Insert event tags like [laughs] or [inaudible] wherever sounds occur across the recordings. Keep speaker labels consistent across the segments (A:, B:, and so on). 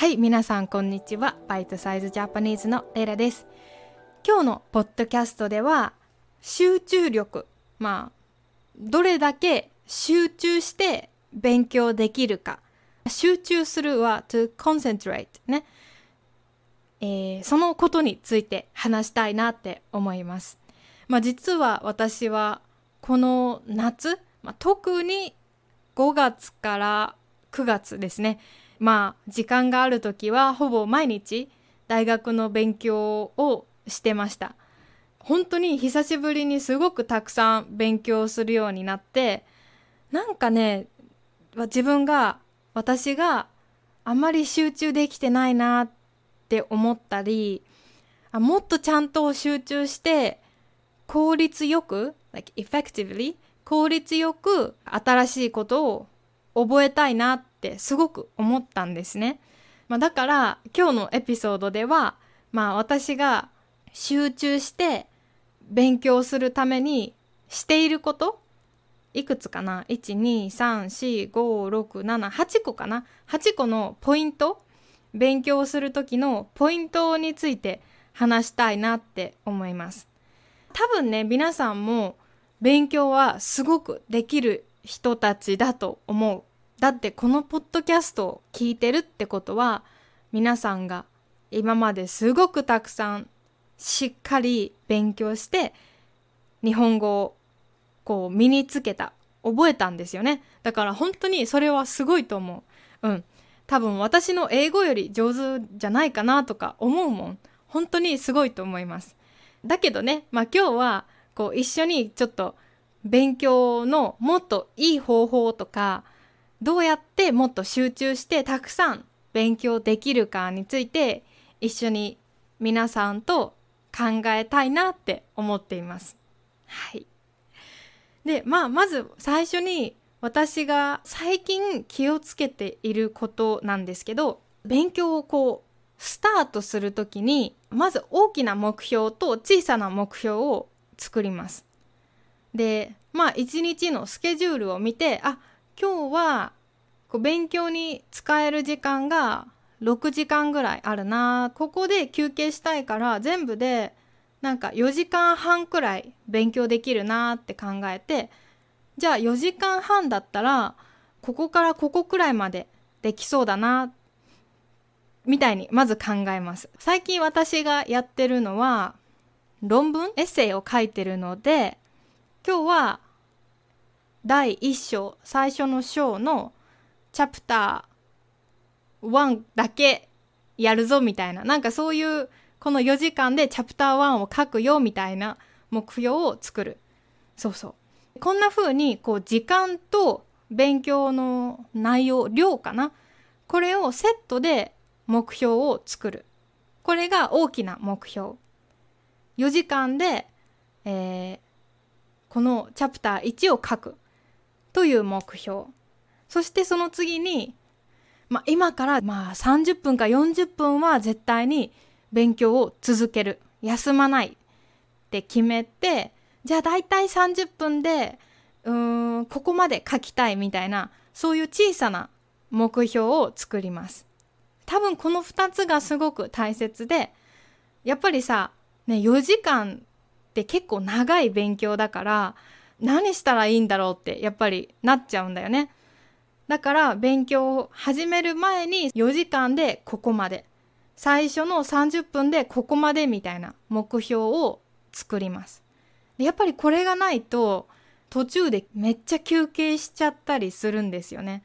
A: はい、皆さんこんにちは。バイトサイズジャパニーズのレラです。今日のポッドキャストでは集中力、まあ、どれだけ集中して勉強できるか。集中するは to concentrate ね。えーそのことについて話したいなって思います。まあ実は私はこの夏、まあ、特に5月から9月ですね。まあ時間がある時はほぼ毎日大学の勉強をしてました。本当に久しぶりにすごくたくさん勉強するようになってなんかね自分が私があんまり集中できてないなって思ったりあもっとちゃんと集中して効率よく、like effectively 効率よく新しいことを覚えたいなってすごく思ったんですね。まあ、だから今日のエピソードでは、まあ、私が集中して勉強するためにしていることいくつかな ?1,2,3,4,5,6,7,8 個かな ?8 個のポイント勉強する時のポイントについて話したいなって思います。多分ね、皆さんも勉強はすごくできる人たちだと思う。だってこのポッドキャストを聞いてるってことは皆さんが今まですごくたくさんしっかり勉強して日本語をこう身につけた。覚えたんですよね。だから本当にそれはすごいと思う。うん。多分私の英語より上手じゃないかなとか思うもん。本当にすごいと思います。だけどねまあ今日はこう一緒にちょっと勉強のもっといい方法とかどうやってもっと集中してたくさん勉強できるかについて一緒に皆さんと考えたいなって思っています。はい。で、まあ、まず最初に私が最近気をつけていることなんですけど、勉強をこう、スタートするときに、まず大きな目標と小さな目標を作ります。で、まあ、一日のスケジュールを見て、あ、今日はこう勉強に使える時間が6時間ぐらいあるな。ここで休憩したいから全部でなんか4時間半くらい勉強できるなって考えてじゃあ4時間半だったらここからここくらいまでできそうだなみたいにまず考えます。最近私がやってるのは論文？エッセイを書いてるので今日は第1章最初の章のチャプター1だけやるぞみたいな。なんかそういうこの4時間でチャプター1を書くよみたいな目標を作る。そうそう。こんな風にこう時間と勉強の内容量かな。これをセットで目標を作る。これが大きな目標。4時間で、えー、このチャプター1を書くという目標。そしてその次に、まあ、今からまあ30分か40分は絶対に勉強を続ける。休まないって決めてじゃあ大体30分でうーんここまで書きたいみたいなそういう小さな目標を作ります。多分この2つがすごく大切でやっぱりさ、ね、4時間って結構長い勉強だから何したらいいんだろうってやっぱりなっちゃうんだよね。だから勉強を始める前に4時間でここまで。最初の30分でここまでみたいな目標を作ります。でやっぱりこれがないと途中でめっちゃ休憩しちゃったりするんですよね。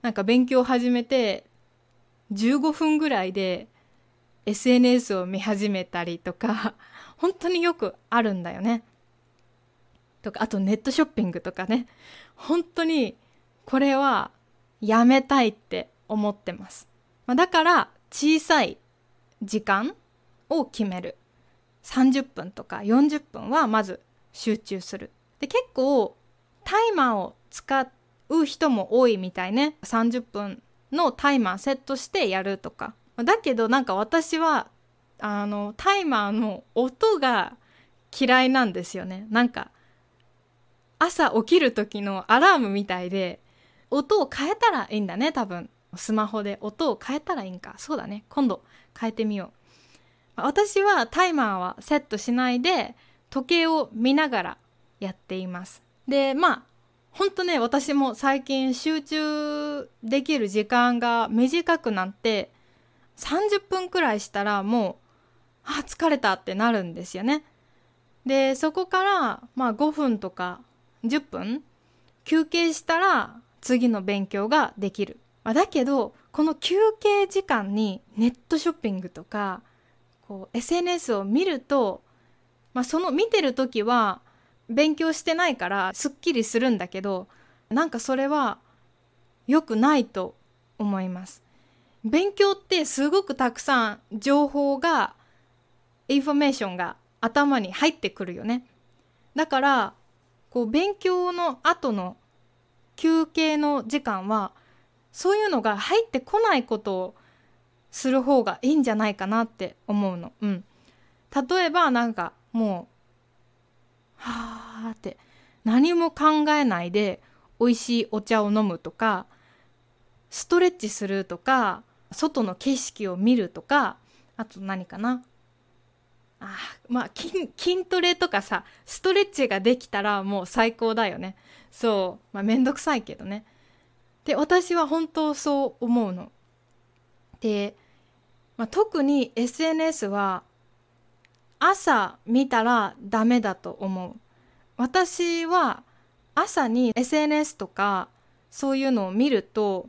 A: なんか勉強を始めて15分ぐらいで SNS を見始めたりとか本当によくあるんだよねとかあとネットショッピングとかね本当にこれはやめたいって思ってます。まあ、だから小さい時間を決める。30分とか40分はまず集中する。で結構タイマーを使う人も多いみたいね。30分のタイマーセットしてやるとか。だけどなんか私はあのタイマーの音が嫌いなんですよね。なんか朝起きる時のアラームみたいで音を変えたらいいんだね多分。スマホで。音を変えたらいいんか。そうだね。今度変えてみよう。私はタイマーはセットしないで時計を見ながらやっています。でまあほんとね私も最近集中できる時間が短くなって30分くらいしたらもうあ疲れたってなるんですよねでそこからまあ5分とか10分休憩したら次の勉強ができる。だけどこの休憩時間にネットショッピングとかこう SNS を見ると、まあ、その見てる時は勉強してないからすっきりするんだけどなんかそれは良くないと思います。勉強ってすごくたくさん情報がインフォメーションが頭に入ってくるよね。だからこう勉強の後の休憩の時間はそういうのが入ってこないことをする方がいいんじゃないかなって思うの。うん。例えばなんかもうはあって何も考えないで美味しいお茶を飲むとかストレッチするとか外の景色を見るとかあと何かな？あまあ筋筋トレとかさストレッチができたらもう最高だよね。そう。まあめんどくさいけどね。で私は本当そう思うの。で、まあ、特に SNS は朝見たらダメだと思う。私は朝に SNS とかそういうのを見ると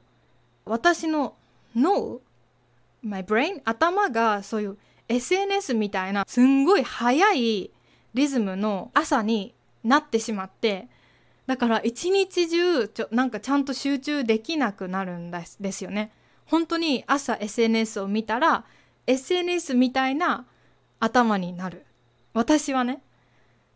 A: 私の脳 my brain 頭がそういう SNS みたいなすんごい速いリズムの朝になってしまってだから一日中ちょなんかちゃんと集中できなくなるんですですよね。本当に朝 SNS を見たら SNS みたいな頭になる。私はね。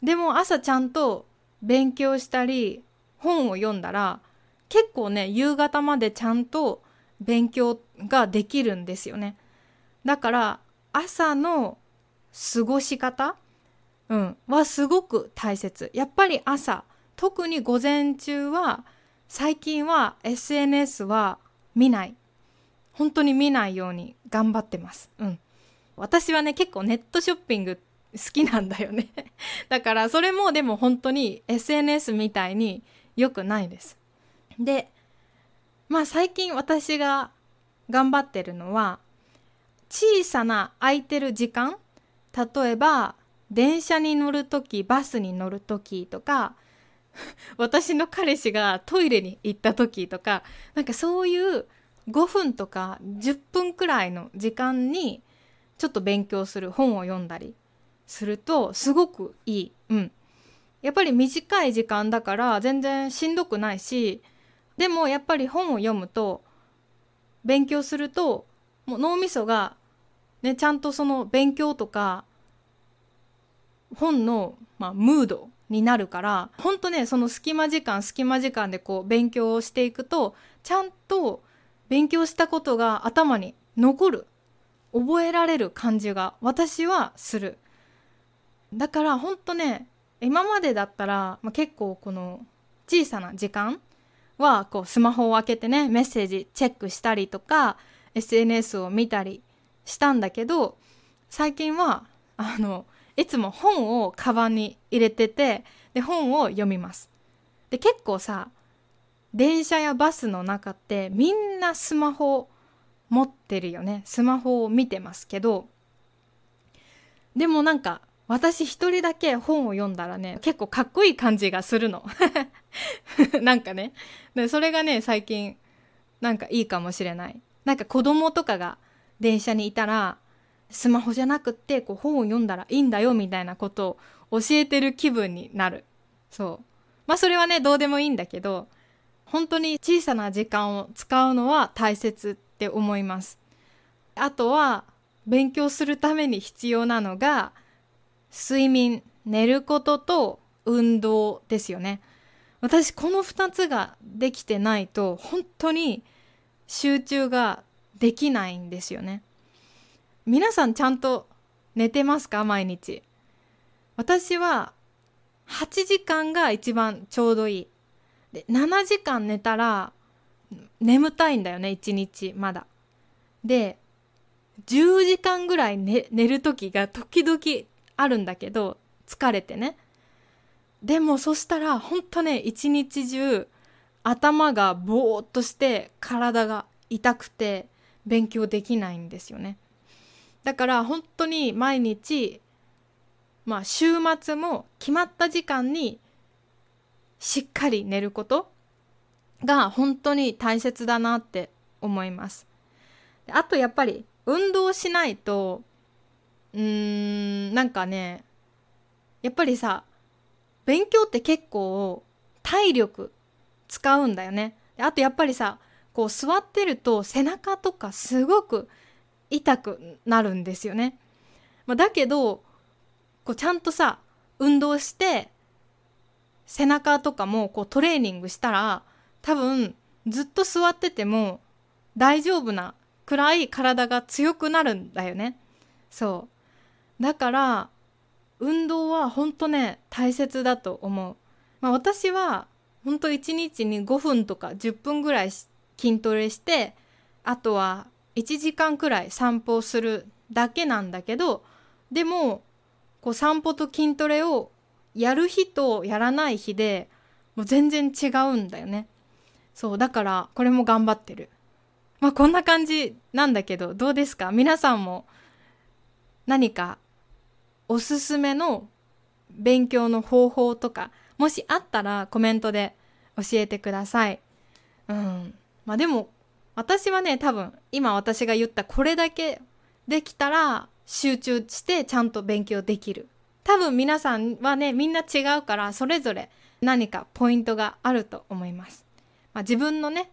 A: でも朝ちゃんと勉強したり本を読んだら結構ね夕方までちゃんと勉強ができるんですよね。だから朝の過ごし方、うん、はすごく大切。やっぱり朝、特に午前中は、最近は SNS は見ない。本当に見ないように頑張ってます。うん。私はね、結構ネットショッピング好きなんだよね [laughs] だからそれもでも本当に SNS みたいに良くないです。で、まあ最近私が頑張ってるのは小さな空いてる時間例えば電車に乗る時バスに乗る時とか [laughs] 私の彼氏がトイレに行った時とかなんかそういう5分とか10分くらいの時間にちょっと勉強する本を読んだりするとすごくいい。うん。やっぱり短い時間だから全然しんどくないしでもやっぱり本を読むと勉強するともう脳みそが、ね、ちゃんとその勉強とか本の、まあ、ムードになるからほんとねその隙間時間隙間時間でこう勉強をしていくとちゃんと勉強したことが頭に残る。覚えられる感じが私はする。だからほんとね今までだったら、まあ、結構この小さな時間はこうスマホを開けてねメッセージチェックしたりとか SNS を見たりしたんだけど最近はあのいつも本をカバンに入れててで本を読みます。で結構さ電車やバスの中ってみんなスマホ持ってるよね。スマホを見てますけどでもなんか私一人だけ本を読んだらね結構かっこいい感じがするの。[laughs] なんかね。でそれがね最近なんかいいかもしれない。なんか子供とかが電車にいたらスマホじゃなくってこう本を読んだらいいんだよみたいなことを教えてる気分になる。そう。まあそれはねどうでもいいんだけど本当に小さな時間を使うのは大切って思います。あとは勉強するために必要なのが睡眠寝ることと運動ですよね。私この2つができてないと本当に集中ができないんですよね。皆さんちゃんと寝てますか？毎日。私は8時間が一番ちょうどいい。で7時間寝たら眠たいんだよね一日まだ。で10時間ぐらい寝寝る時が時々あるんだけど疲れてねでもそしたらほんとね一日中頭がぼーっとして体が痛くて勉強できないんですよね。だから本当に毎日まあ週末も決まった時間にしっかり寝ることが本当に大切だなって思います。あとやっぱり運動しないとうーんなんかねやっぱりさ勉強って結構体力使うんだよね。あとやっぱりさこう座ってると背中とかすごく痛くなるんですよね、まあ、だけどこうちゃんとさ運動して背中とかもこうトレーニングしたら多分ずっと座ってても大丈夫なくらい体が強くなるんだよね。そう。だから、運動は本当ね、大切だと思う。まあ私は、本当1日に5分とか10分ぐらい筋トレして、あとは1時間くらい散歩をするだけなんだけど、でも、こう散歩と筋トレをやる日とやらない日でもう全然違うんだよね。そう、だからこれも頑張ってる。まあこんな感じなんだけどどうですか？皆さんも何かおすすめの勉強の方法とかもしあったらコメントで教えてください。うん。まあでも私はね多分今私が言ったこれだけできたら集中してちゃんと勉強できる。多分皆さんはねみんな違うからそれぞれ何かポイントがあると思います。まあ、自分のね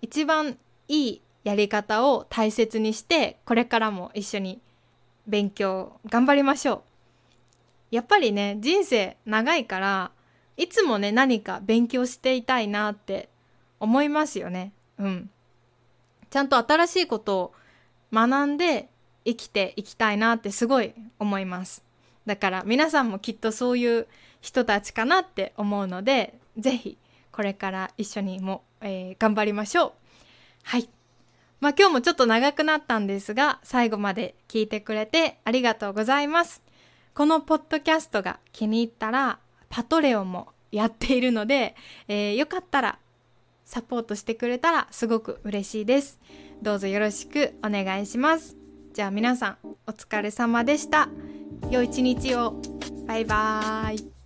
A: 一番いいやり方を大切にしてこれからも一緒に勉強頑張りましょうやっぱりね人生長いからいつもね何か勉強していたいなって思いますよねうん。ちゃんと新しいことを学んで生きていきたいなってすごい思います。だから皆さんもきっとそういう人たちかなって思うので是非これから一緒にも、えー、頑張りましょう。はい。まあ今日もちょっと長くなったんですが、最後まで聞いてくれてありがとうございます。このポッドキャストが気に入ったら、パトレオンもやっているので、えー、よかったらサポートしてくれたらすごく嬉しいです。どうぞよろしくお願いします。じゃあ皆さんお疲れ様でした。良い一日を。バイバーイ。